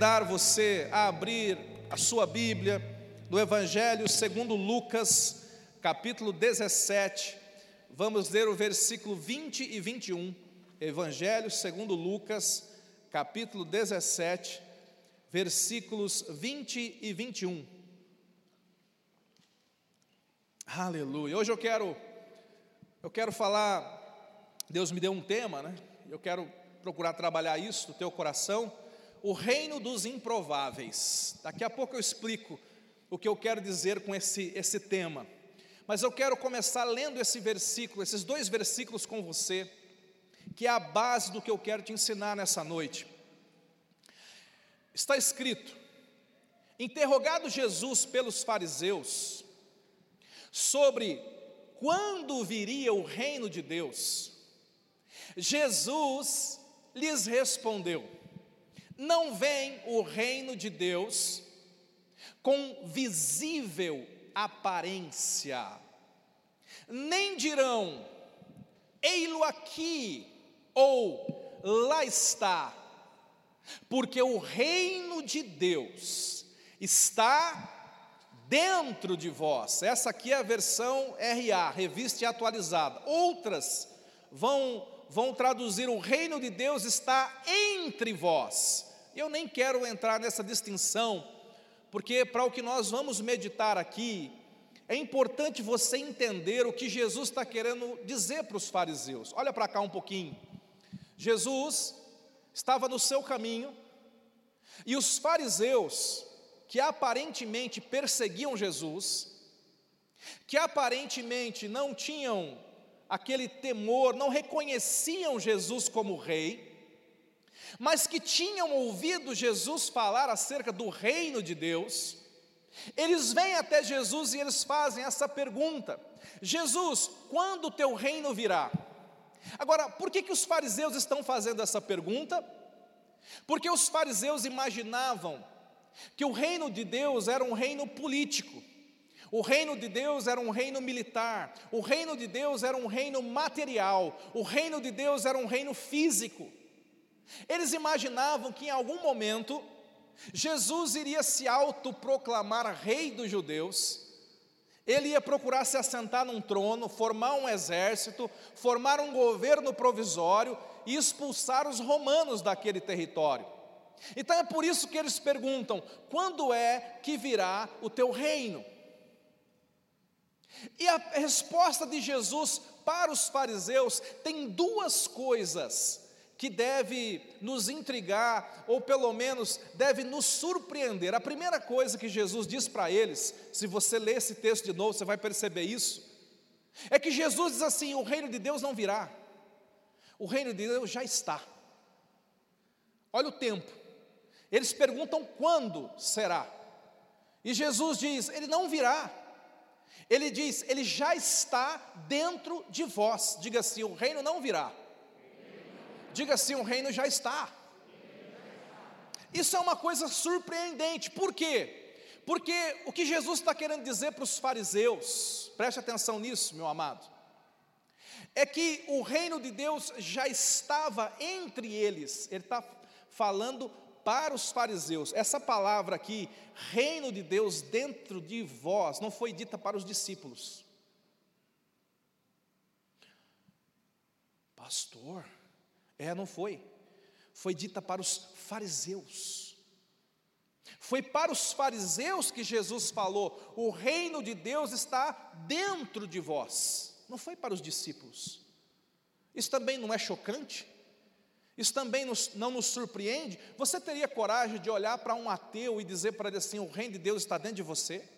dar você a abrir a sua Bíblia no Evangelho segundo Lucas, capítulo 17. Vamos ler o versículo 20 e 21. Evangelho segundo Lucas, capítulo 17, versículos 20 e 21. Aleluia. Hoje eu quero eu quero falar Deus me deu um tema, né? Eu quero procurar trabalhar isso no teu coração o reino dos improváveis. Daqui a pouco eu explico o que eu quero dizer com esse, esse tema. Mas eu quero começar lendo esse versículo, esses dois versículos com você, que é a base do que eu quero te ensinar nessa noite. Está escrito: interrogado Jesus pelos fariseus sobre quando viria o reino de Deus, Jesus lhes respondeu: não vem o reino de Deus com visível aparência, nem dirão, ei-lo aqui, ou lá está, porque o reino de Deus está dentro de vós. Essa aqui é a versão RA, revista e atualizada. Outras vão vão traduzir o reino de Deus está entre vós. Eu nem quero entrar nessa distinção, porque para o que nós vamos meditar aqui, é importante você entender o que Jesus está querendo dizer para os fariseus. Olha para cá um pouquinho. Jesus estava no seu caminho e os fariseus, que aparentemente perseguiam Jesus, que aparentemente não tinham aquele temor, não reconheciam Jesus como rei, mas que tinham ouvido Jesus falar acerca do reino de Deus, eles vêm até Jesus e eles fazem essa pergunta: Jesus, quando o teu reino virá? Agora, por que, que os fariseus estão fazendo essa pergunta? Porque os fariseus imaginavam que o reino de Deus era um reino político, o reino de Deus era um reino militar, o reino de Deus era um reino material, o reino de Deus era um reino físico. Eles imaginavam que em algum momento Jesus iria se autoproclamar rei dos judeus, ele ia procurar se assentar num trono, formar um exército, formar um governo provisório e expulsar os romanos daquele território. Então é por isso que eles perguntam: quando é que virá o teu reino? E a resposta de Jesus para os fariseus tem duas coisas que deve nos intrigar, ou pelo menos deve nos surpreender. A primeira coisa que Jesus diz para eles, se você ler esse texto de novo, você vai perceber isso, é que Jesus diz assim: o reino de Deus não virá, o reino de Deus já está. Olha o tempo, eles perguntam quando será, e Jesus diz: ele não virá. Ele diz: Ele já está dentro de vós. Diga assim: o reino não virá. Diga assim: o reino já está. Isso é uma coisa surpreendente, por quê? Porque o que Jesus está querendo dizer para os fariseus, preste atenção nisso, meu amado, é que o reino de Deus já estava entre eles, ele está falando para os fariseus. Essa palavra aqui, reino de Deus dentro de vós, não foi dita para os discípulos. Pastor, é, não foi. Foi dita para os fariseus. Foi para os fariseus que Jesus falou: o reino de Deus está dentro de vós. Não foi para os discípulos. Isso também não é chocante? Isso também nos, não nos surpreende? Você teria coragem de olhar para um ateu e dizer para ele assim: o reino de Deus está dentro de você?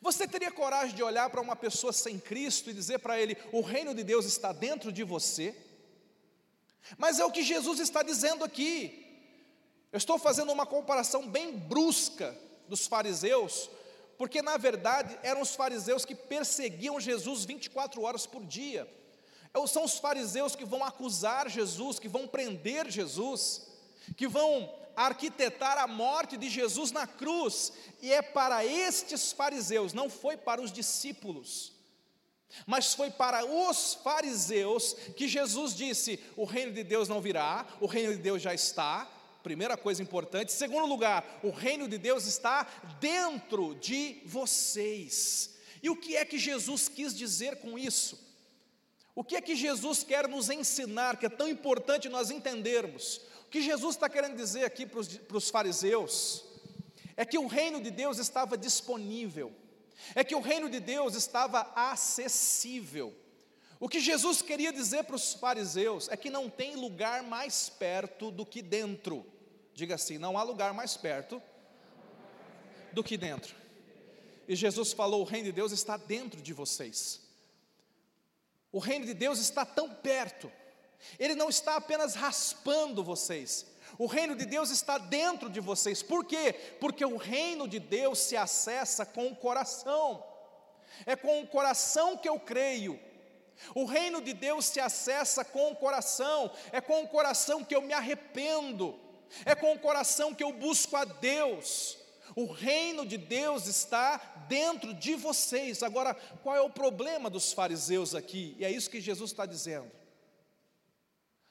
Você teria coragem de olhar para uma pessoa sem Cristo e dizer para ele: o reino de Deus está dentro de você? Mas é o que Jesus está dizendo aqui. Eu estou fazendo uma comparação bem brusca dos fariseus, porque na verdade eram os fariseus que perseguiam Jesus 24 horas por dia. É são os fariseus que vão acusar Jesus, que vão prender Jesus, que vão arquitetar a morte de Jesus na cruz, e é para estes fariseus, não foi para os discípulos, mas foi para os fariseus que Jesus disse: o reino de Deus não virá, o reino de Deus já está, Primeira coisa importante. Segundo lugar, o reino de Deus está dentro de vocês. E o que é que Jesus quis dizer com isso? O que é que Jesus quer nos ensinar, que é tão importante nós entendermos? O que Jesus está querendo dizer aqui para os, fariseus é que o reino de Deus estava disponível, é que o reino de Deus estava acessível. O que Jesus queria dizer para os fariseus é que não tem lugar mais perto do que dentro. Diga assim: não há lugar mais perto do que dentro. E Jesus falou: o reino de Deus está dentro de vocês. O reino de Deus está tão perto, ele não está apenas raspando vocês, o reino de Deus está dentro de vocês. Por quê? Porque o reino de Deus se acessa com o coração. É com o coração que eu creio. O reino de Deus se acessa com o coração. É com o coração que eu me arrependo. É com o coração que eu busco a Deus. O reino de Deus está dentro de vocês. Agora, qual é o problema dos fariseus aqui? E é isso que Jesus está dizendo.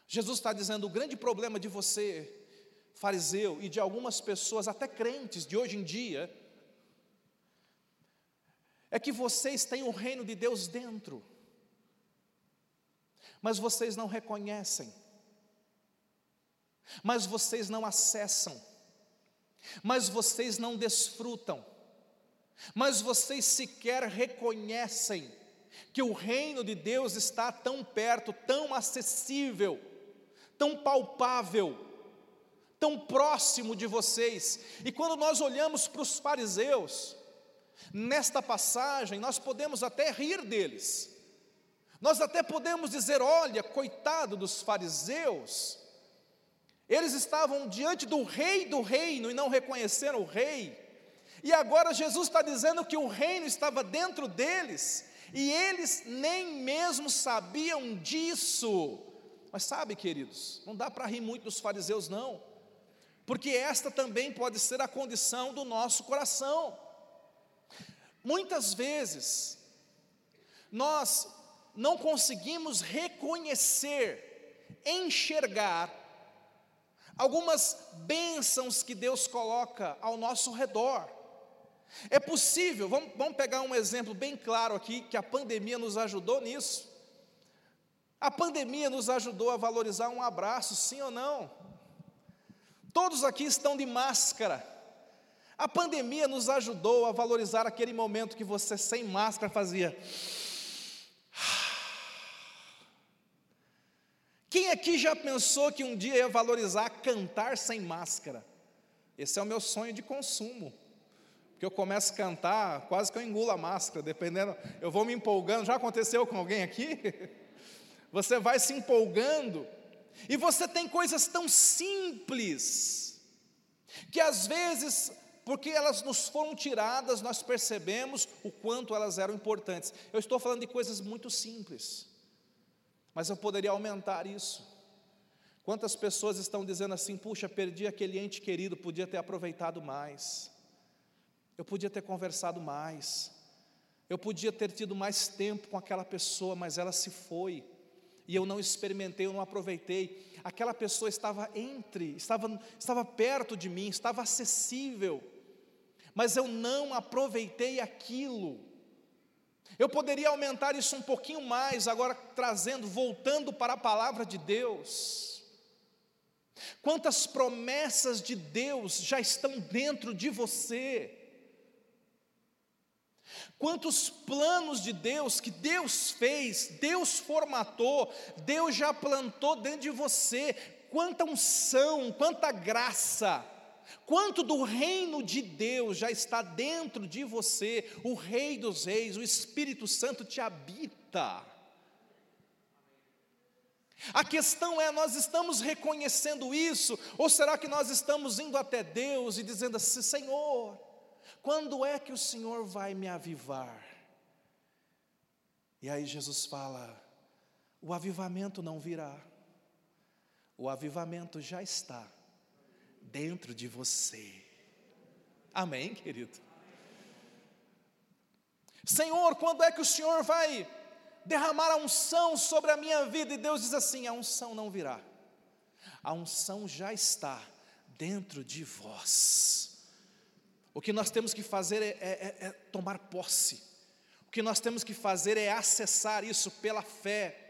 Jesus está dizendo: o grande problema de você, fariseu, e de algumas pessoas, até crentes de hoje em dia, é que vocês têm o reino de Deus dentro, mas vocês não reconhecem mas vocês não acessam, mas vocês não desfrutam, mas vocês sequer reconhecem que o reino de Deus está tão perto, tão acessível, tão palpável, tão próximo de vocês. E quando nós olhamos para os fariseus, nesta passagem, nós podemos até rir deles, nós até podemos dizer: olha, coitado dos fariseus, eles estavam diante do rei do reino e não reconheceram o rei. E agora Jesus está dizendo que o reino estava dentro deles e eles nem mesmo sabiam disso. Mas sabe, queridos, não dá para rir muito dos fariseus, não, porque esta também pode ser a condição do nosso coração. Muitas vezes, nós não conseguimos reconhecer, enxergar algumas bênçãos que Deus coloca ao nosso redor. É possível, vamos, vamos pegar um exemplo bem claro aqui, que a pandemia nos ajudou nisso. A pandemia nos ajudou a valorizar um abraço, sim ou não? Todos aqui estão de máscara. A pandemia nos ajudou a valorizar aquele momento que você sem máscara fazia. Quem aqui já pensou que um dia ia valorizar cantar sem máscara? Esse é o meu sonho de consumo. Porque eu começo a cantar, quase que eu engulo a máscara, dependendo, eu vou me empolgando. Já aconteceu com alguém aqui? Você vai se empolgando, e você tem coisas tão simples, que às vezes, porque elas nos foram tiradas, nós percebemos o quanto elas eram importantes. Eu estou falando de coisas muito simples. Mas eu poderia aumentar isso. Quantas pessoas estão dizendo assim: puxa, perdi aquele ente querido, podia ter aproveitado mais, eu podia ter conversado mais, eu podia ter tido mais tempo com aquela pessoa, mas ela se foi, e eu não experimentei, eu não aproveitei. Aquela pessoa estava entre, estava, estava perto de mim, estava acessível, mas eu não aproveitei aquilo. Eu poderia aumentar isso um pouquinho mais, agora trazendo, voltando para a palavra de Deus. Quantas promessas de Deus já estão dentro de você? Quantos planos de Deus que Deus fez, Deus formatou, Deus já plantou dentro de você, quanta unção, quanta graça. Quanto do reino de Deus já está dentro de você, o Rei dos Reis, o Espírito Santo te habita. A questão é: nós estamos reconhecendo isso, ou será que nós estamos indo até Deus e dizendo assim: Senhor, quando é que o Senhor vai me avivar? E aí Jesus fala: o avivamento não virá, o avivamento já está dentro de você. Amém, querido? Senhor, quando é que o Senhor vai derramar a unção sobre a minha vida? E Deus diz assim: a unção não virá, a unção já está dentro de vós. O que nós temos que fazer é, é, é, tomar posse, o que nós temos que fazer é acessar isso pela fé.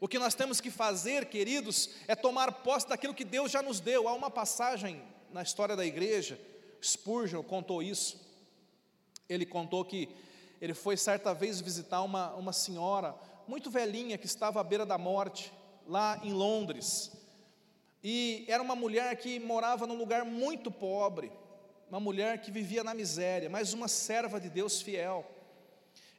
O que nós temos que fazer, queridos, é tomar posse daquilo que Deus já nos deu. Há uma passagem na história da igreja, Spurgeon contou isso. Ele contou que ele foi certa vez visitar uma, uma senhora muito velhinha que estava à beira da morte, lá em Londres. E era uma mulher que morava num lugar muito pobre, uma mulher que vivia na miséria, mas uma serva de Deus fiel.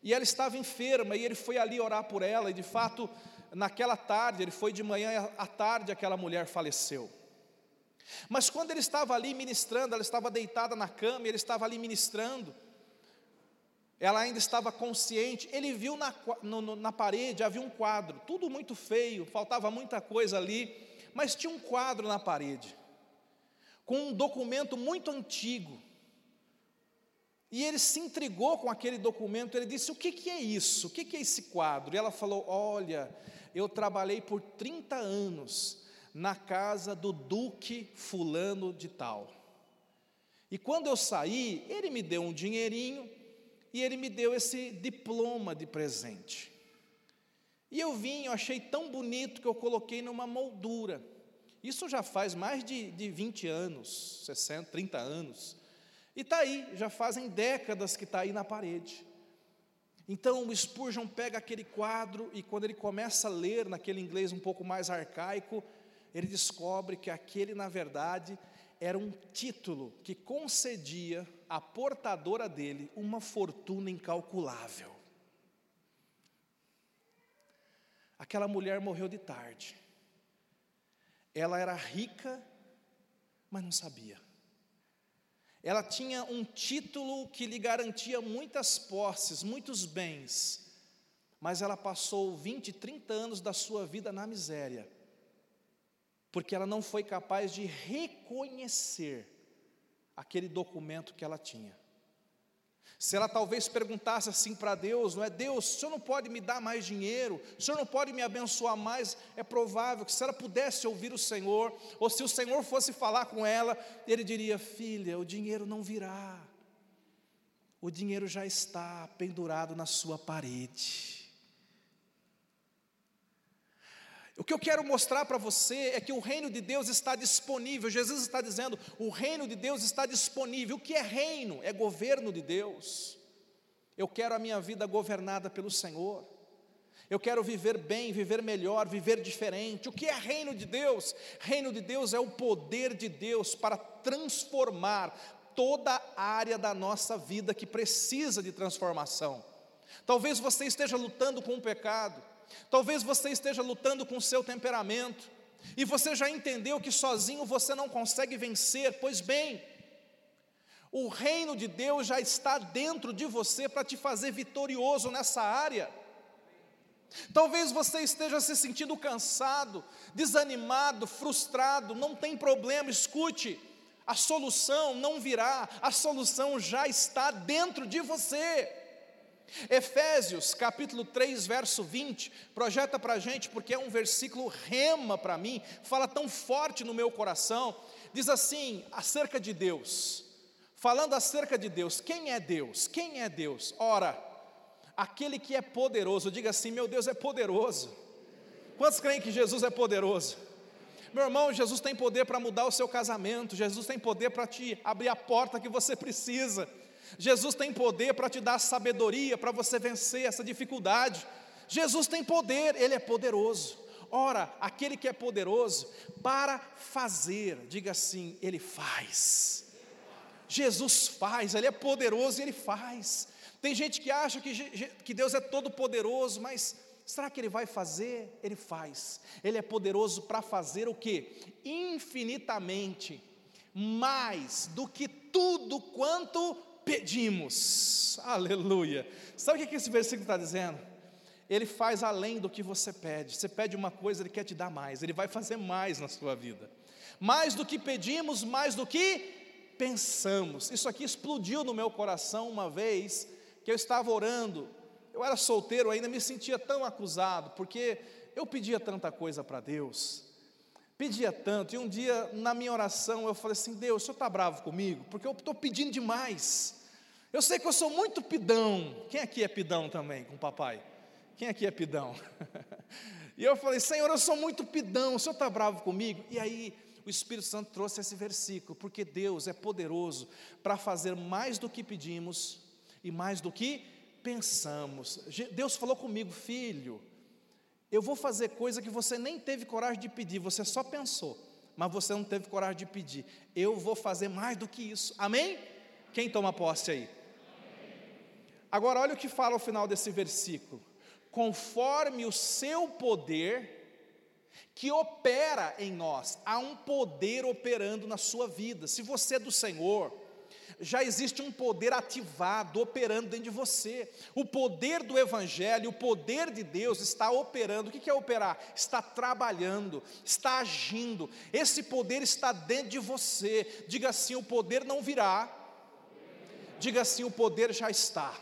E ela estava enferma e ele foi ali orar por ela, e de fato, naquela tarde, ele foi de manhã à tarde, aquela mulher faleceu. Mas quando ele estava ali ministrando, ela estava deitada na cama, ele estava ali ministrando, ela ainda estava consciente, ele viu na, no, na parede, havia um quadro, tudo muito feio, faltava muita coisa ali, mas tinha um quadro na parede, com um documento muito antigo. E ele se intrigou com aquele documento, ele disse: O que, que é isso? O que, que é esse quadro? E ela falou: Olha, eu trabalhei por 30 anos na casa do Duque Fulano de Tal. E quando eu saí, ele me deu um dinheirinho e ele me deu esse diploma de presente. E eu vim, eu achei tão bonito que eu coloquei numa moldura. Isso já faz mais de, de 20 anos, 60, 30 anos. E está aí, já fazem décadas que está aí na parede. Então o Spurgeon pega aquele quadro e quando ele começa a ler naquele inglês um pouco mais arcaico, ele descobre que aquele, na verdade, era um título que concedia à portadora dele uma fortuna incalculável. Aquela mulher morreu de tarde. Ela era rica, mas não sabia. Ela tinha um título que lhe garantia muitas posses, muitos bens, mas ela passou 20, 30 anos da sua vida na miséria, porque ela não foi capaz de reconhecer aquele documento que ela tinha. Se ela talvez perguntasse assim para Deus, não é Deus, o Senhor não pode me dar mais dinheiro, o Senhor não pode me abençoar mais, é provável que se ela pudesse ouvir o Senhor, ou se o Senhor fosse falar com ela, ele diria: Filha, o dinheiro não virá, o dinheiro já está pendurado na sua parede. O que eu quero mostrar para você é que o reino de Deus está disponível. Jesus está dizendo: o reino de Deus está disponível. O que é reino? É governo de Deus. Eu quero a minha vida governada pelo Senhor. Eu quero viver bem, viver melhor, viver diferente. O que é reino de Deus? Reino de Deus é o poder de Deus para transformar toda área da nossa vida que precisa de transformação. Talvez você esteja lutando com o pecado. Talvez você esteja lutando com o seu temperamento, e você já entendeu que sozinho você não consegue vencer, pois bem, o reino de Deus já está dentro de você para te fazer vitorioso nessa área. Talvez você esteja se sentindo cansado, desanimado, frustrado, não tem problema, escute, a solução não virá, a solução já está dentro de você. Efésios capítulo 3, verso 20, projeta para a gente, porque é um versículo rema para mim, fala tão forte no meu coração, diz assim, acerca de Deus, falando acerca de Deus, quem é Deus? Quem é Deus? Ora, aquele que é poderoso, diga assim: meu Deus é poderoso. Quantos creem que Jesus é poderoso? Meu irmão, Jesus tem poder para mudar o seu casamento, Jesus tem poder para te abrir a porta que você precisa. Jesus tem poder para te dar sabedoria para você vencer essa dificuldade. Jesus tem poder, Ele é poderoso. Ora, aquele que é poderoso para fazer, diga assim, Ele faz. Jesus faz, Ele é poderoso e Ele faz. Tem gente que acha que, que Deus é todo poderoso, mas será que Ele vai fazer? Ele faz. Ele é poderoso para fazer o que? Infinitamente mais do que tudo quanto pedimos. Aleluia. Sabe o que esse versículo está dizendo? Ele faz além do que você pede. Você pede uma coisa, ele quer te dar mais. Ele vai fazer mais na sua vida. Mais do que pedimos, mais do que pensamos. Isso aqui explodiu no meu coração uma vez que eu estava orando. Eu era solteiro ainda, me sentia tão acusado, porque eu pedia tanta coisa para Deus. Pedia tanto, e um dia na minha oração eu falei assim: Deus, o senhor está bravo comigo? Porque eu estou pedindo demais. Eu sei que eu sou muito pidão. Quem aqui é pidão também com o papai? Quem aqui é pidão? e eu falei: Senhor, eu sou muito pidão, o senhor está bravo comigo? E aí o Espírito Santo trouxe esse versículo, porque Deus é poderoso para fazer mais do que pedimos e mais do que pensamos. Deus falou comigo, filho eu vou fazer coisa que você nem teve coragem de pedir, você só pensou, mas você não teve coragem de pedir. Eu vou fazer mais do que isso. Amém? Quem toma posse aí? Agora, olha o que fala ao final desse versículo: conforme o seu poder que opera em nós, há um poder operando na sua vida. Se você é do Senhor, já existe um poder ativado, operando dentro de você. O poder do Evangelho, o poder de Deus está operando. O que é operar? Está trabalhando, está agindo. Esse poder está dentro de você. Diga assim: o poder não virá. Diga assim: o poder já está.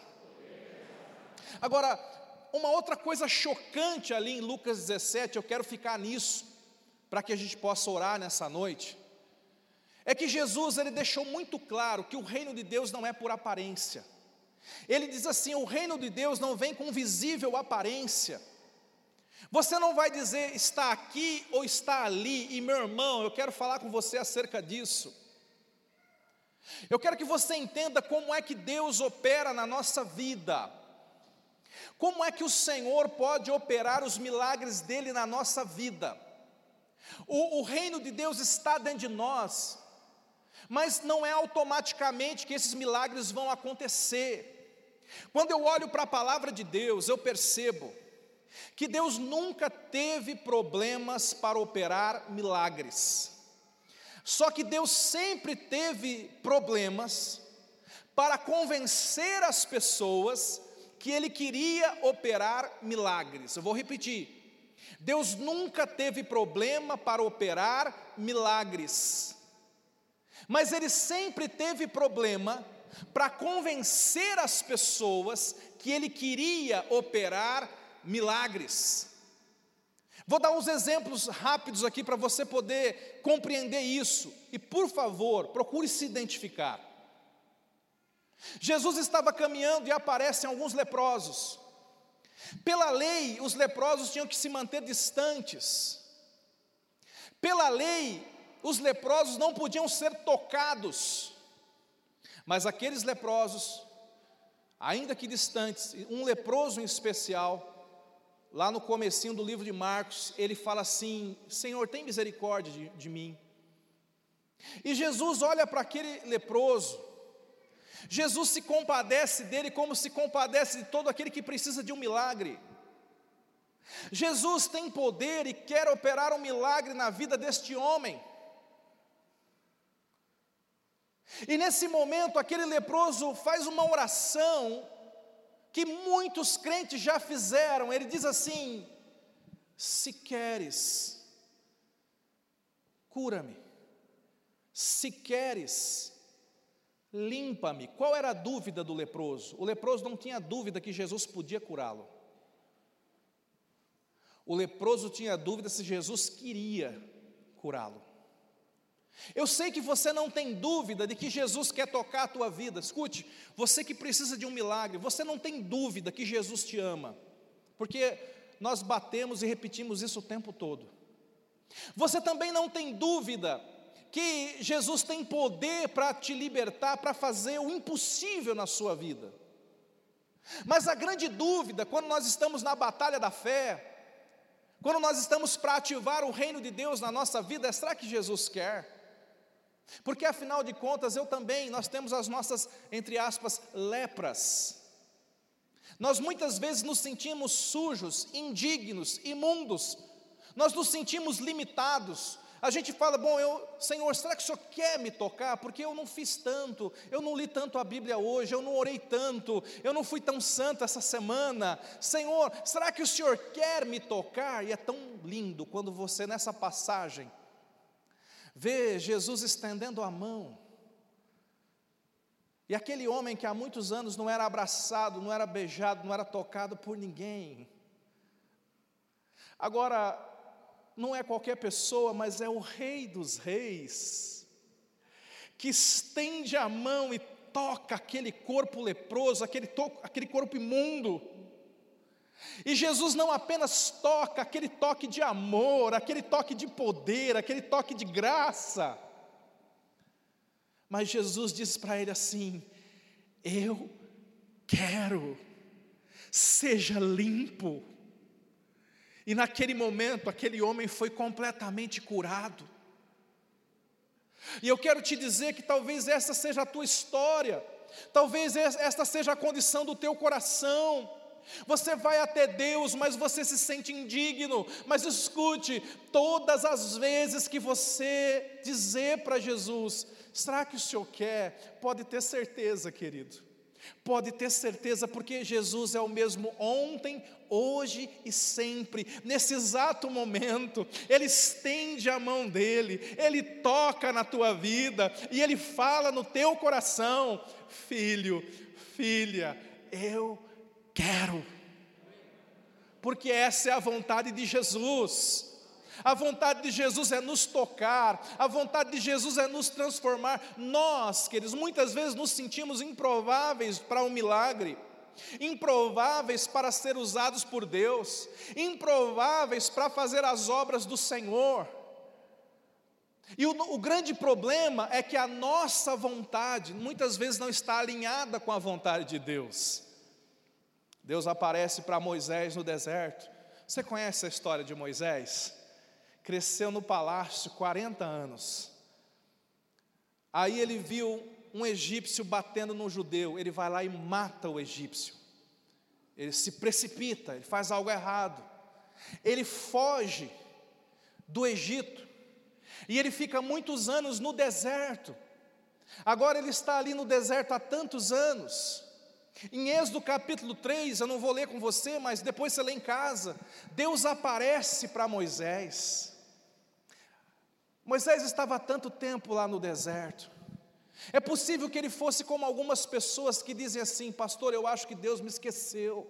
Agora, uma outra coisa chocante ali em Lucas 17, eu quero ficar nisso, para que a gente possa orar nessa noite. É que Jesus ele deixou muito claro que o reino de Deus não é por aparência. Ele diz assim: o reino de Deus não vem com visível aparência. Você não vai dizer está aqui ou está ali, e meu irmão, eu quero falar com você acerca disso. Eu quero que você entenda como é que Deus opera na nossa vida. Como é que o Senhor pode operar os milagres dele na nossa vida? O, o reino de Deus está dentro de nós, mas não é automaticamente que esses milagres vão acontecer. Quando eu olho para a palavra de Deus, eu percebo que Deus nunca teve problemas para operar milagres. Só que Deus sempre teve problemas para convencer as pessoas que Ele queria operar milagres. Eu vou repetir. Deus nunca teve problema para operar milagres mas ele sempre teve problema para convencer as pessoas que ele queria operar milagres. Vou dar uns exemplos rápidos aqui para você poder compreender isso. E por favor, procure se identificar. Jesus estava caminhando e aparecem alguns leprosos. Pela lei, os leprosos tinham que se manter distantes. Pela lei, os leprosos não podiam ser tocados, mas aqueles leprosos, ainda que distantes, um leproso em especial, lá no comecinho do livro de Marcos, ele fala assim: Senhor, tem misericórdia de, de mim. E Jesus olha para aquele leproso, Jesus se compadece dele como se compadece de todo aquele que precisa de um milagre. Jesus tem poder e quer operar um milagre na vida deste homem. E nesse momento, aquele leproso faz uma oração que muitos crentes já fizeram. Ele diz assim: Se queres, cura-me. Se queres, limpa-me. Qual era a dúvida do leproso? O leproso não tinha dúvida que Jesus podia curá-lo. O leproso tinha dúvida se Jesus queria curá-lo. Eu sei que você não tem dúvida de que Jesus quer tocar a tua vida. Escute, você que precisa de um milagre, você não tem dúvida que Jesus te ama, porque nós batemos e repetimos isso o tempo todo. Você também não tem dúvida que Jesus tem poder para te libertar, para fazer o impossível na sua vida. Mas a grande dúvida, quando nós estamos na batalha da fé, quando nós estamos para ativar o reino de Deus na nossa vida, é será que Jesus quer? Porque afinal de contas, eu também, nós temos as nossas, entre aspas, lepras. Nós muitas vezes nos sentimos sujos, indignos, imundos. Nós nos sentimos limitados. A gente fala, bom, eu, Senhor, será que o Senhor quer me tocar? Porque eu não fiz tanto, eu não li tanto a Bíblia hoje, eu não orei tanto, eu não fui tão santo essa semana. Senhor, será que o Senhor quer me tocar? E é tão lindo quando você, nessa passagem, vê Jesus estendendo a mão. E aquele homem que há muitos anos não era abraçado, não era beijado, não era tocado por ninguém. Agora, não é qualquer pessoa, mas é o Rei dos Reis, que estende a mão e toca aquele corpo leproso, aquele, aquele corpo imundo. E Jesus não apenas toca aquele toque de amor, aquele toque de poder, aquele toque de graça, mas Jesus diz para ele assim: Eu quero, seja limpo. E naquele momento, aquele homem foi completamente curado. E eu quero te dizer que talvez essa seja a tua história, talvez esta seja a condição do teu coração. Você vai até Deus, mas você se sente indigno. Mas escute, todas as vezes que você dizer para Jesus: será que o Senhor quer? Pode ter certeza, querido. Pode ter certeza, porque Jesus é o mesmo ontem, hoje e sempre, nesse exato momento, Ele estende a mão dele, Ele toca na tua vida e Ele fala no teu coração: Filho, filha, eu quero, porque essa é a vontade de Jesus. A vontade de Jesus é nos tocar, a vontade de Jesus é nos transformar. Nós, queridos, muitas vezes nos sentimos improváveis para um milagre, improváveis para ser usados por Deus, improváveis para fazer as obras do Senhor. E o, o, grande problema é que a nossa vontade muitas vezes não está alinhada com a vontade de Deus. Deus aparece para Moisés no deserto. Você conhece a história de Moisés? Cresceu no palácio 40 anos. Aí ele viu um egípcio batendo no judeu, ele vai lá e mata o egípcio. Ele se precipita, ele faz algo errado. Ele foge do Egito e ele fica muitos anos no deserto. Agora ele está ali no deserto há tantos anos. Em Êxodo capítulo 3, eu não vou ler com você, mas depois você lê em casa. Deus aparece para Moisés. Moisés estava há tanto tempo lá no deserto. É possível que ele fosse como algumas pessoas que dizem assim: Pastor, eu acho que Deus me esqueceu.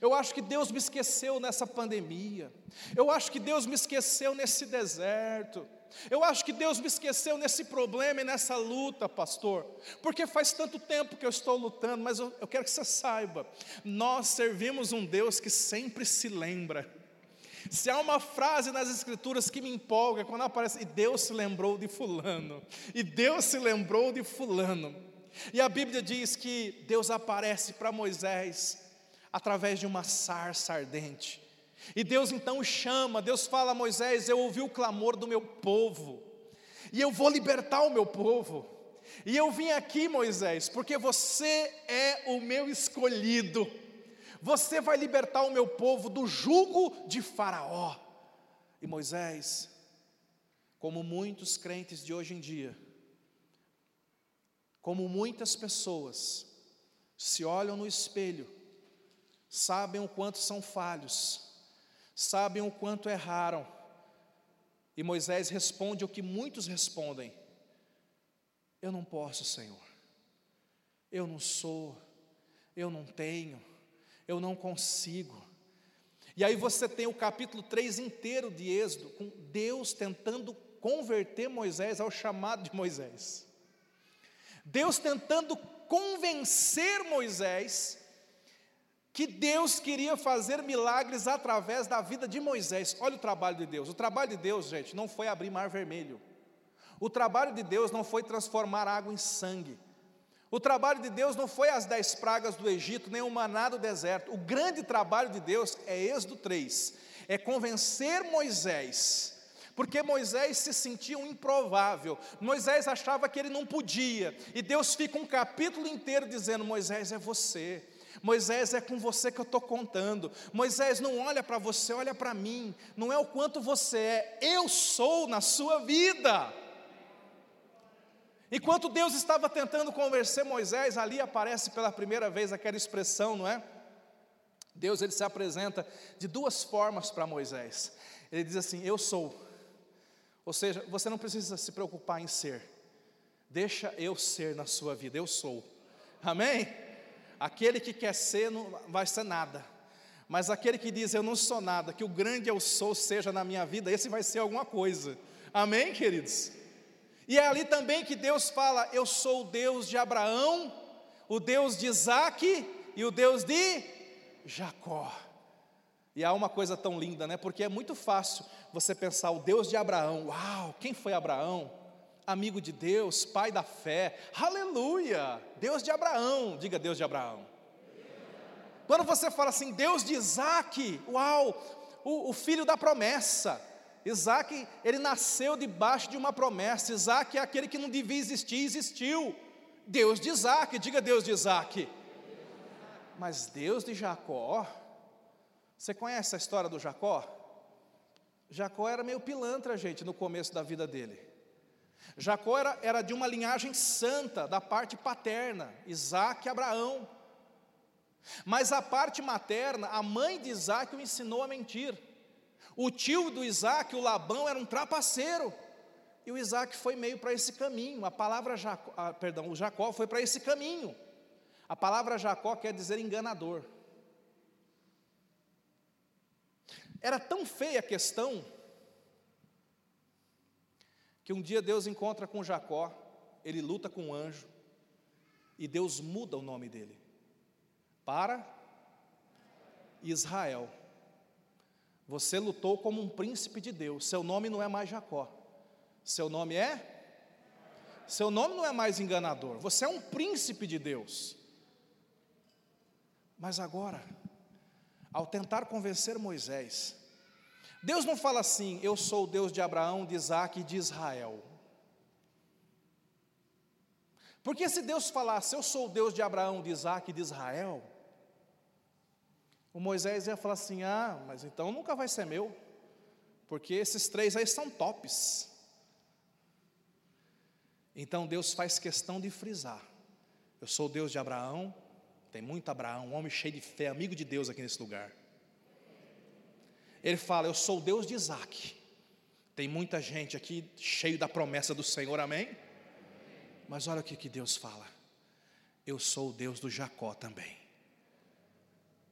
Eu acho que Deus me esqueceu nessa pandemia. Eu acho que Deus me esqueceu nesse deserto. Eu acho que Deus me esqueceu nesse problema e nessa luta, pastor, porque faz tanto tempo que eu estou lutando, mas eu, eu quero que você saiba: nós servimos um Deus que sempre se lembra. Se há uma frase nas Escrituras que me empolga, quando aparece, e Deus se lembrou de Fulano, e Deus se lembrou de Fulano, e a Bíblia diz que Deus aparece para Moisés através de uma sarça ardente. E Deus então chama, Deus fala a Moisés: Eu ouvi o clamor do meu povo, e eu vou libertar o meu povo. E eu vim aqui, Moisés, porque você é o meu escolhido, você vai libertar o meu povo do jugo de Faraó. E Moisés, como muitos crentes de hoje em dia, como muitas pessoas, se olham no espelho, sabem o quanto são falhos, sabem o quanto erraram. E Moisés responde o que muitos respondem: Eu não posso, Senhor. Eu não sou. Eu não tenho. Eu não consigo. E aí você tem o capítulo 3 inteiro de Êxodo, com Deus tentando converter Moisés ao chamado de Moisés. Deus tentando convencer Moisés que Deus queria fazer milagres através da vida de Moisés. Olha o trabalho de Deus. O trabalho de Deus, gente, não foi abrir mar vermelho. O trabalho de Deus não foi transformar água em sangue. O trabalho de Deus não foi as dez pragas do Egito, nem o maná do deserto. O grande trabalho de Deus é Êxodo 3, é convencer Moisés, porque Moisés se sentia um improvável, Moisés achava que ele não podia, e Deus fica um capítulo inteiro dizendo: Moisés é você, Moisés, é com você que eu estou contando. Moisés, não olha para você, olha para mim. Não é o quanto você é, eu sou na sua vida. Enquanto Deus estava tentando convencer Moisés, ali aparece pela primeira vez aquela expressão, não é? Deus ele se apresenta de duas formas para Moisés. Ele diz assim: Eu sou. Ou seja, você não precisa se preocupar em ser. Deixa eu ser na sua vida. Eu sou. Amém? Aquele que quer ser não vai ser nada. Mas aquele que diz eu não sou nada, que o grande eu sou seja na minha vida, esse vai ser alguma coisa. Amém, queridos? E é ali também que Deus fala: Eu sou o Deus de Abraão, o Deus de Isaac e o Deus de Jacó. E há uma coisa tão linda, né? Porque é muito fácil você pensar o Deus de Abraão. Uau, quem foi Abraão? Amigo de Deus, pai da fé. Aleluia! Deus de Abraão. Diga Deus de Abraão. Quando você fala assim, Deus de Isaac, uau, o, o filho da promessa. Isaac, ele nasceu debaixo de uma promessa. Isaac é aquele que não devia existir, existiu. Deus de Isaac, diga Deus de Isaac. Mas Deus de Jacó, você conhece a história do Jacó? Jacó era meio pilantra, gente, no começo da vida dele. Jacó era, era de uma linhagem santa, da parte paterna, Isaac e Abraão. Mas a parte materna, a mãe de Isaac o ensinou a mentir. O tio do Isaac, o Labão, era um trapaceiro. E o Isaac foi meio para esse caminho. A palavra Jacó, ah, perdão, o Jacó foi para esse caminho. A palavra Jacó quer dizer enganador. Era tão feia a questão que um dia Deus encontra com Jacó, ele luta com um anjo e Deus muda o nome dele para Israel. Você lutou como um príncipe de Deus. Seu nome não é mais Jacó. Seu nome é seu nome não é mais enganador. Você é um príncipe de Deus. Mas agora, ao tentar convencer Moisés, Deus não fala assim: Eu sou o Deus de Abraão, de Isaac e de Israel. Porque se Deus falasse, Eu sou o Deus de Abraão, de Isaac e de Israel, o Moisés ia falar assim: Ah, mas então nunca vai ser meu, porque esses três aí são tops. Então Deus faz questão de frisar: Eu sou o Deus de Abraão, tem muito Abraão, um homem cheio de fé, amigo de Deus aqui nesse lugar. Ele fala: Eu sou o Deus de Isaac. Tem muita gente aqui cheio da promessa do Senhor, amém? Mas olha o que, que Deus fala: Eu sou o Deus do Jacó também.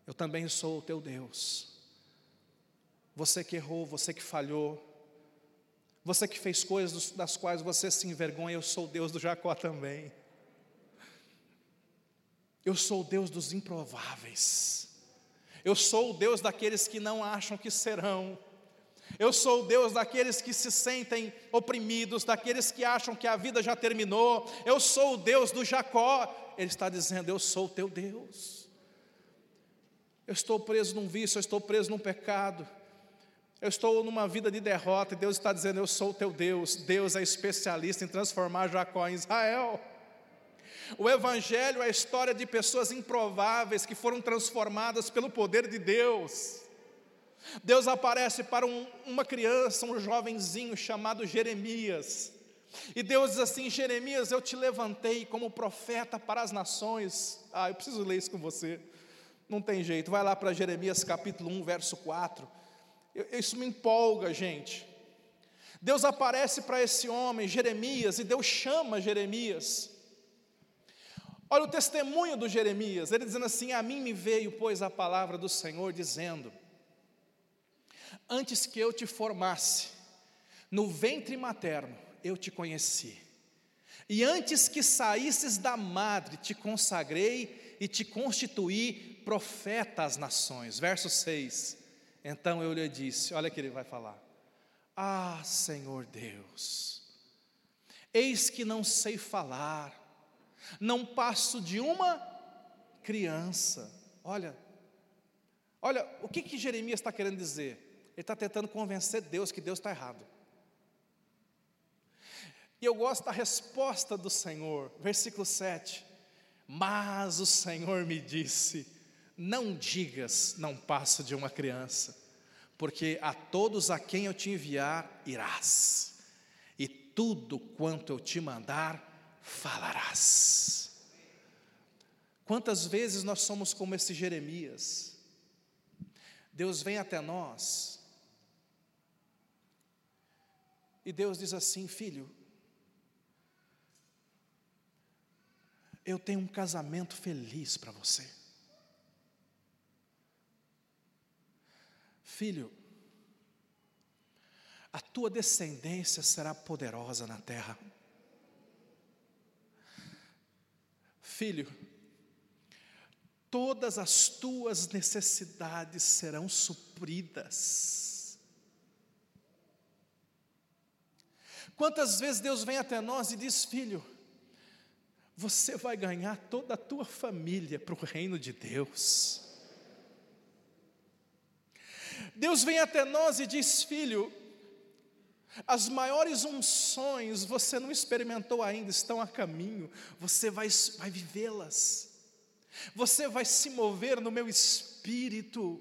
Eu também sou o teu Deus. Você que errou, você que falhou, você que fez coisas das quais você se envergonha, eu sou o Deus do Jacó também. Eu sou o Deus dos improváveis. Eu sou o Deus daqueles que não acham que serão. Eu sou o Deus daqueles que se sentem oprimidos, daqueles que acham que a vida já terminou. Eu sou o Deus do Jacó. Ele está dizendo: Eu sou o teu Deus. Eu estou preso num vício, eu estou preso num pecado. Eu estou numa vida de derrota e Deus está dizendo: Eu sou o teu Deus. Deus é especialista em transformar Jacó em Israel. O Evangelho é a história de pessoas improváveis que foram transformadas pelo poder de Deus. Deus aparece para um, uma criança, um jovenzinho chamado Jeremias. E Deus diz assim: Jeremias, eu te levantei como profeta para as nações. Ah, eu preciso ler isso com você. Não tem jeito. Vai lá para Jeremias capítulo 1, verso 4. Eu, isso me empolga, gente. Deus aparece para esse homem, Jeremias, e Deus chama Jeremias. Olha o testemunho do Jeremias, ele dizendo assim: A mim me veio, pois, a palavra do Senhor, dizendo: Antes que eu te formasse, no ventre materno eu te conheci, e antes que saísses da madre, te consagrei e te constituí profeta às nações. Verso 6. Então eu lhe disse: Olha que ele vai falar. Ah, Senhor Deus, eis que não sei falar, não passo de uma criança. Olha, olha, o que que Jeremias está querendo dizer? Ele está tentando convencer Deus que Deus está errado. E eu gosto da resposta do Senhor, versículo 7. Mas o Senhor me disse: Não digas, não passo de uma criança, porque a todos a quem eu te enviar irás, e tudo quanto eu te mandar falarás. Quantas vezes nós somos como esse Jeremias? Deus vem até nós e Deus diz assim: Filho, eu tenho um casamento feliz para você. Filho, a tua descendência será poderosa na terra. Filho, todas as tuas necessidades serão supridas. Quantas vezes Deus vem até nós e diz: Filho, você vai ganhar toda a tua família para o reino de Deus. Deus vem até nós e diz: Filho, as maiores unções você não experimentou ainda, estão a caminho, você vai, vai vivê-las, você vai se mover no meu espírito,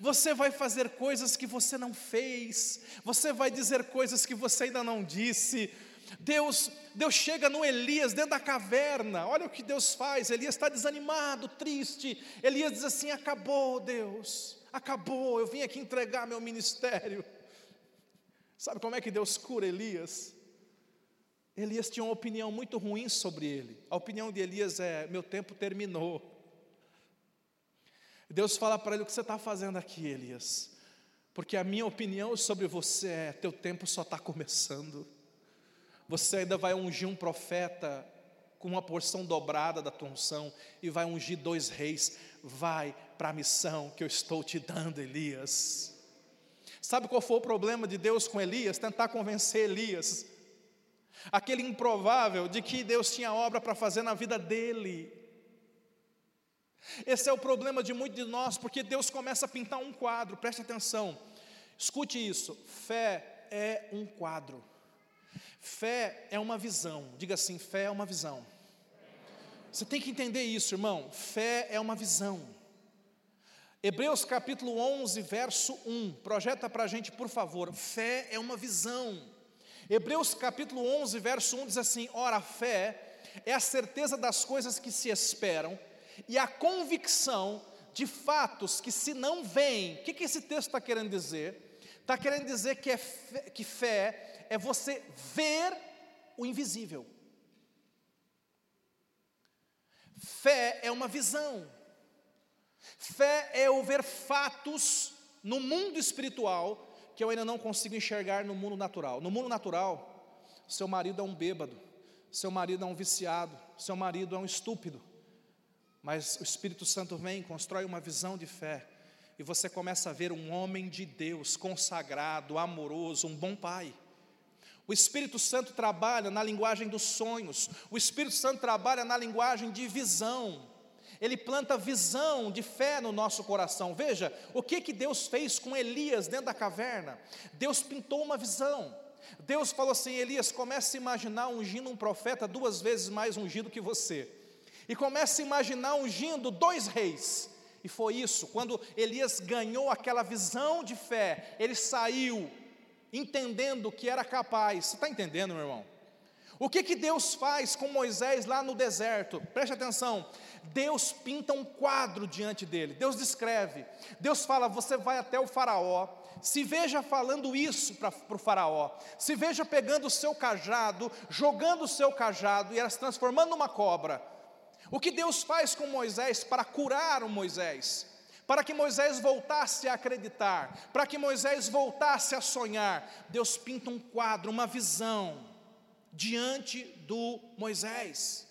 você vai fazer coisas que você não fez, você vai dizer coisas que você ainda não disse. Deus, Deus chega no Elias dentro da caverna, olha o que Deus faz. Elias está desanimado, triste. Elias diz assim: acabou, Deus, acabou. Eu vim aqui entregar meu ministério. Sabe como é que Deus cura Elias? Elias tinha uma opinião muito ruim sobre ele. A opinião de Elias é: meu tempo terminou. Deus fala para ele: o que você está fazendo aqui, Elias? Porque a minha opinião sobre você é: teu tempo só está começando. Você ainda vai ungir um profeta com uma porção dobrada da tua unção e vai ungir dois reis. Vai para a missão que eu estou te dando, Elias. Sabe qual foi o problema de Deus com Elias? Tentar convencer Elias, aquele improvável de que Deus tinha obra para fazer na vida dele. Esse é o problema de muitos de nós, porque Deus começa a pintar um quadro, preste atenção, escute isso: fé é um quadro, fé é uma visão, diga assim: fé é uma visão. Você tem que entender isso, irmão, fé é uma visão. Hebreus capítulo 11, verso 1, projeta para a gente, por favor. Fé é uma visão. Hebreus capítulo 11, verso 1 diz assim: Ora, a fé é a certeza das coisas que se esperam e a convicção de fatos que se não veem. O que, que esse texto está querendo dizer? Está querendo dizer que, é fé, que fé é você ver o invisível. Fé é uma visão. Fé é eu ver fatos no mundo espiritual que eu ainda não consigo enxergar no mundo natural. No mundo natural, seu marido é um bêbado, seu marido é um viciado, seu marido é um estúpido. Mas o Espírito Santo vem, constrói uma visão de fé, e você começa a ver um homem de Deus, consagrado, amoroso, um bom pai. O Espírito Santo trabalha na linguagem dos sonhos, o Espírito Santo trabalha na linguagem de visão ele planta visão de fé no nosso coração. Veja, o que, que Deus fez com Elias dentro da caverna? Deus pintou uma visão. Deus falou assim: Elias, comece a imaginar ungindo um profeta duas vezes mais ungido que você. E comece a imaginar ungindo dois reis. E foi isso, quando Elias ganhou aquela visão de fé, ele saiu entendendo que era capaz. Você está entendendo, meu irmão? O que, que Deus faz com Moisés lá no deserto? Preste atenção. Deus pinta um quadro diante dele. Deus descreve. Deus fala: Você vai até o Faraó. Se veja falando isso para o Faraó. Se veja pegando o seu cajado, jogando o seu cajado e ela se transformando numa cobra. O que Deus faz com Moisés para curar o Moisés? Para que Moisés voltasse a acreditar, para que Moisés voltasse a sonhar, Deus pinta um quadro, uma visão diante do Moisés.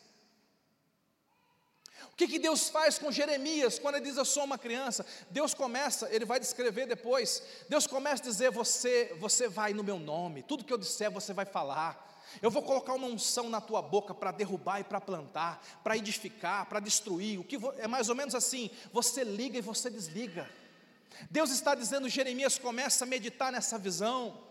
O que, que Deus faz com Jeremias quando ele diz eu sou uma criança? Deus começa, ele vai descrever depois. Deus começa a dizer: você, você vai no meu nome, tudo que eu disser você vai falar. Eu vou colocar uma unção na tua boca para derrubar e para plantar, para edificar, para destruir. O que é mais ou menos assim: você liga e você desliga. Deus está dizendo, Jeremias começa a meditar nessa visão.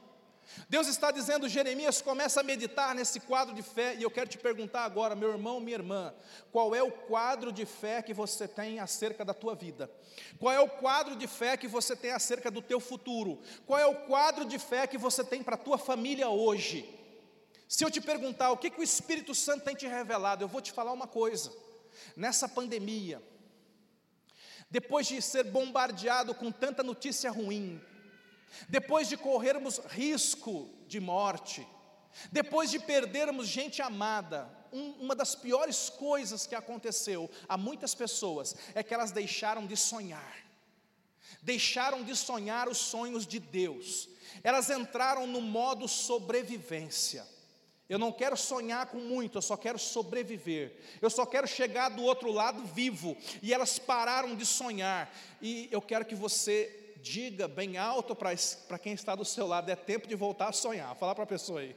Deus está dizendo, Jeremias, começa a meditar nesse quadro de fé, e eu quero te perguntar agora, meu irmão, minha irmã, qual é o quadro de fé que você tem acerca da tua vida? Qual é o quadro de fé que você tem acerca do teu futuro? Qual é o quadro de fé que você tem para a tua família hoje? Se eu te perguntar o que, que o Espírito Santo tem te revelado, eu vou te falar uma coisa. Nessa pandemia, depois de ser bombardeado com tanta notícia ruim, depois de corrermos risco de morte, depois de perdermos gente amada, um, uma das piores coisas que aconteceu a muitas pessoas é que elas deixaram de sonhar. deixaram de sonhar os sonhos de Deus, elas entraram no modo sobrevivência. Eu não quero sonhar com muito, eu só quero sobreviver. Eu só quero chegar do outro lado vivo. E elas pararam de sonhar. E eu quero que você diga bem alto para quem está do seu lado: é tempo de voltar a sonhar. Falar para a pessoa aí.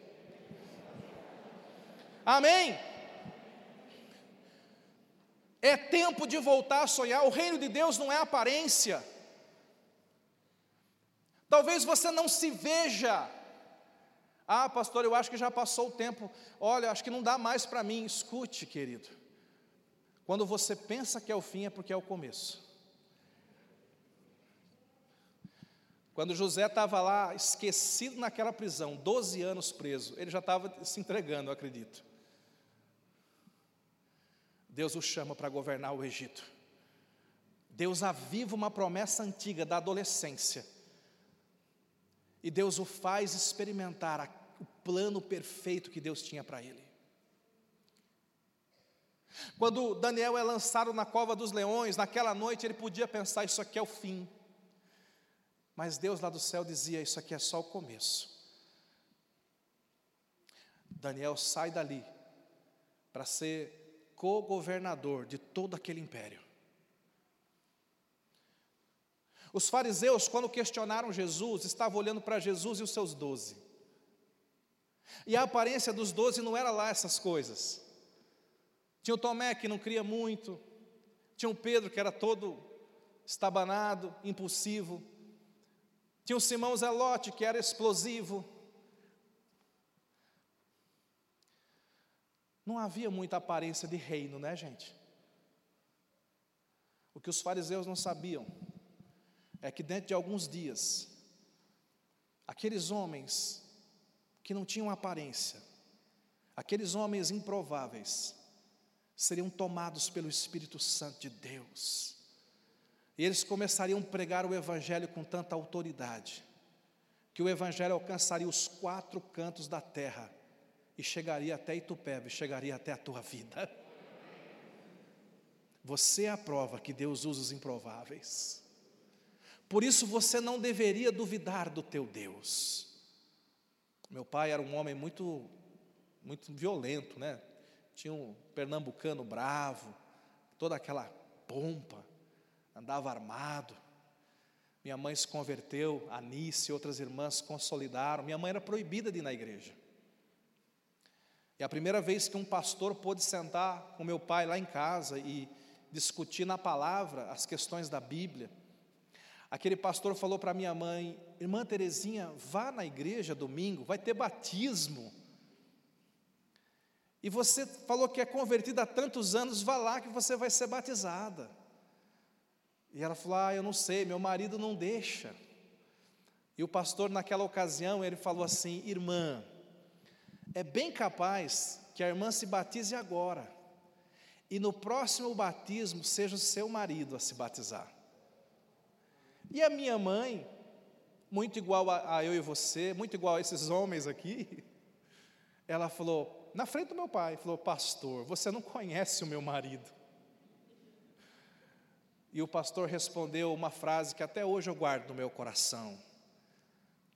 Amém? É tempo de voltar a sonhar. O reino de Deus não é aparência. Talvez você não se veja ah, pastor, eu acho que já passou o tempo. Olha, acho que não dá mais para mim. Escute, querido. Quando você pensa que é o fim, é porque é o começo. Quando José estava lá, esquecido naquela prisão, 12 anos preso, ele já estava se entregando, eu acredito. Deus o chama para governar o Egito. Deus aviva uma promessa antiga da adolescência. E Deus o faz experimentar a o plano perfeito que Deus tinha para ele. Quando Daniel é lançado na cova dos leões, naquela noite ele podia pensar: isso aqui é o fim. Mas Deus lá do céu dizia: isso aqui é só o começo. Daniel sai dali para ser co-governador de todo aquele império. Os fariseus, quando questionaram Jesus, estavam olhando para Jesus e os seus doze. E a aparência dos doze não era lá essas coisas. Tinha o Tomé que não cria muito, tinha o Pedro que era todo estabanado, impulsivo, tinha o Simão Zelote que era explosivo. Não havia muita aparência de reino, né, gente? O que os fariseus não sabiam é que dentro de alguns dias, aqueles homens que não tinham aparência, aqueles homens improváveis, seriam tomados pelo Espírito Santo de Deus, eles começariam a pregar o Evangelho com tanta autoridade, que o Evangelho alcançaria os quatro cantos da terra e chegaria até Itupebe, chegaria até a tua vida. Você é a prova que Deus usa os improváveis. Por isso você não deveria duvidar do teu Deus. Meu pai era um homem muito, muito violento, né? Tinha um pernambucano bravo, toda aquela pompa, andava armado. Minha mãe se converteu, a Nice e outras irmãs se consolidaram. Minha mãe era proibida de ir na igreja. E a primeira vez que um pastor pôde sentar com meu pai lá em casa e discutir na palavra as questões da Bíblia, Aquele pastor falou para minha mãe: Irmã Terezinha, vá na igreja domingo, vai ter batismo. E você falou que é convertida há tantos anos, vá lá que você vai ser batizada. E ela falou: Ah, eu não sei, meu marido não deixa. E o pastor, naquela ocasião, ele falou assim: Irmã, é bem capaz que a irmã se batize agora, e no próximo batismo seja o seu marido a se batizar. E a minha mãe, muito igual a, a eu e você, muito igual a esses homens aqui, ela falou, na frente do meu pai, falou: Pastor, você não conhece o meu marido. E o pastor respondeu uma frase que até hoje eu guardo no meu coração.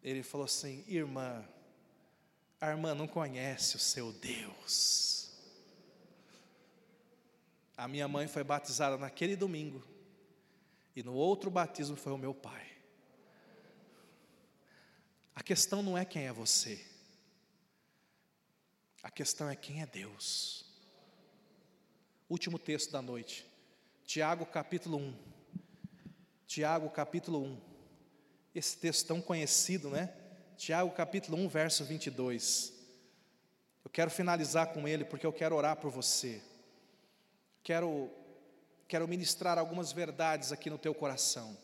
Ele falou assim: Irmã, a irmã não conhece o seu Deus. A minha mãe foi batizada naquele domingo. E no outro batismo foi o meu pai. A questão não é quem é você. A questão é quem é Deus. Último texto da noite. Tiago capítulo 1. Tiago capítulo 1. Esse texto tão conhecido, né? Tiago capítulo 1, verso 22. Eu quero finalizar com ele porque eu quero orar por você. Quero quero ministrar algumas verdades aqui no teu coração.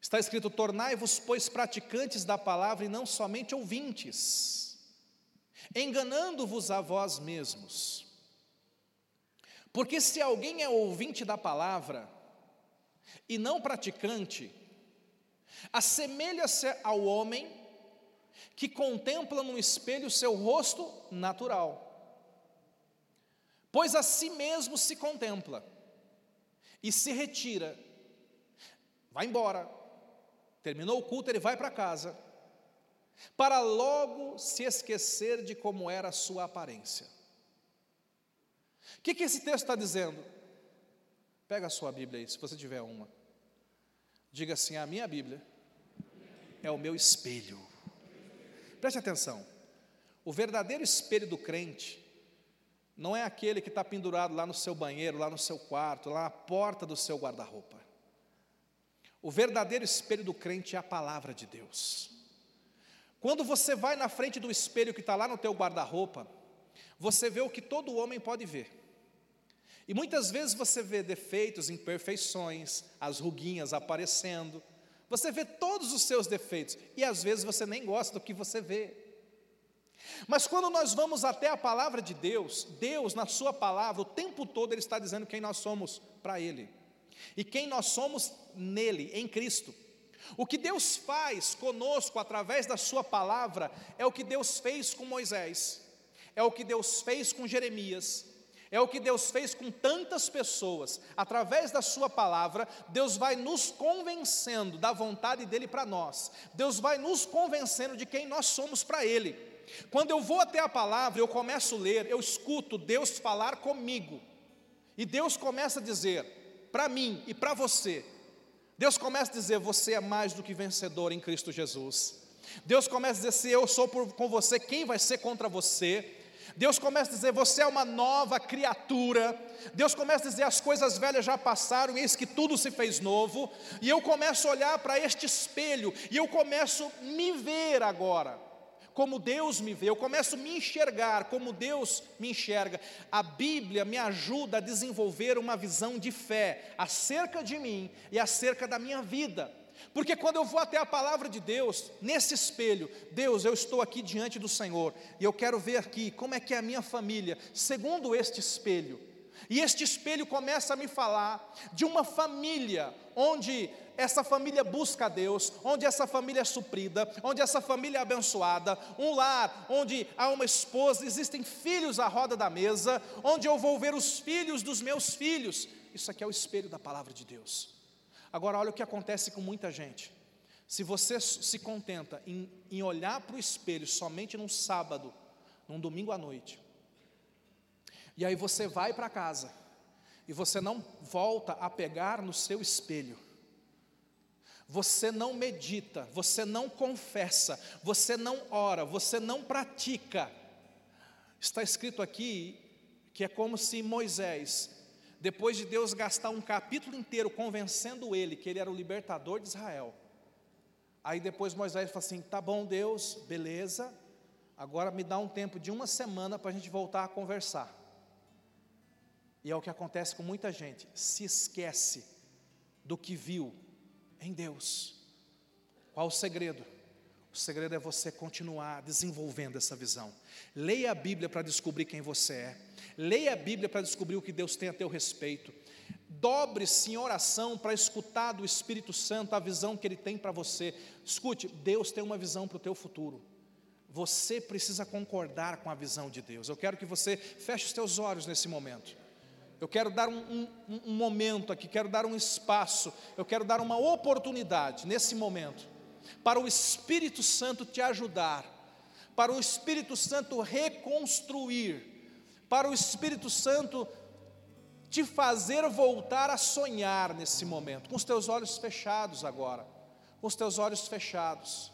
Está escrito: Tornai-vos, pois, praticantes da palavra e não somente ouvintes, enganando-vos a vós mesmos. Porque se alguém é ouvinte da palavra e não praticante, assemelha-se ao homem que contempla no espelho seu rosto natural, pois a si mesmo se contempla e se retira vai embora. Terminou o culto, ele vai para casa, para logo se esquecer de como era a sua aparência. O que, que esse texto está dizendo? Pega a sua Bíblia aí, se você tiver uma. Diga assim: a minha Bíblia é o meu espelho. Preste atenção. O verdadeiro espelho do crente não é aquele que está pendurado lá no seu banheiro, lá no seu quarto, lá na porta do seu guarda-roupa. O verdadeiro espelho do crente é a palavra de Deus. Quando você vai na frente do espelho que está lá no teu guarda-roupa, você vê o que todo homem pode ver. E muitas vezes você vê defeitos, imperfeições, as ruguinhas aparecendo. Você vê todos os seus defeitos e às vezes você nem gosta do que você vê. Mas quando nós vamos até a palavra de Deus, Deus, na Sua palavra, o tempo todo Ele está dizendo quem nós somos para Ele e quem nós somos nele, em Cristo. O que Deus faz conosco através da Sua palavra é o que Deus fez com Moisés, é o que Deus fez com Jeremias, é o que Deus fez com tantas pessoas. Através da Sua palavra, Deus vai nos convencendo da vontade dEle para nós, Deus vai nos convencendo de quem nós somos para Ele. Quando eu vou até a palavra, eu começo a ler, eu escuto Deus falar comigo. E Deus começa a dizer para mim e para você. Deus começa a dizer: você é mais do que vencedor em Cristo Jesus. Deus começa a dizer: se eu sou por, com você, quem vai ser contra você? Deus começa a dizer: você é uma nova criatura. Deus começa a dizer: as coisas velhas já passaram, eis que tudo se fez novo. E eu começo a olhar para este espelho, e eu começo a me ver agora como Deus me vê, eu começo a me enxergar como Deus me enxerga. A Bíblia me ajuda a desenvolver uma visão de fé acerca de mim e acerca da minha vida. Porque quando eu vou até a palavra de Deus, nesse espelho, Deus, eu estou aqui diante do Senhor, e eu quero ver aqui como é que é a minha família, segundo este espelho. E este espelho começa a me falar de uma família onde essa família busca a Deus, onde essa família é suprida, onde essa família é abençoada, um lar onde há uma esposa, existem filhos à roda da mesa, onde eu vou ver os filhos dos meus filhos. Isso aqui é o espelho da palavra de Deus. Agora, olha o que acontece com muita gente. Se você se contenta em, em olhar para o espelho somente num sábado, num domingo à noite, e aí você vai para casa, e você não volta a pegar no seu espelho, você não medita, você não confessa, você não ora, você não pratica. Está escrito aqui que é como se Moisés, depois de Deus gastar um capítulo inteiro convencendo ele que ele era o libertador de Israel, aí depois Moisés fala assim: tá bom, Deus, beleza, agora me dá um tempo de uma semana para a gente voltar a conversar. E é o que acontece com muita gente, se esquece do que viu, em Deus. Qual o segredo? O segredo é você continuar desenvolvendo essa visão. Leia a Bíblia para descobrir quem você é. Leia a Bíblia para descobrir o que Deus tem a teu respeito. Dobre-se em oração para escutar do Espírito Santo a visão que Ele tem para você. Escute, Deus tem uma visão para o teu futuro. Você precisa concordar com a visão de Deus. Eu quero que você feche os teus olhos nesse momento. Eu quero dar um, um, um momento aqui, quero dar um espaço, eu quero dar uma oportunidade nesse momento, para o Espírito Santo te ajudar, para o Espírito Santo reconstruir, para o Espírito Santo te fazer voltar a sonhar nesse momento, com os teus olhos fechados agora, com os teus olhos fechados.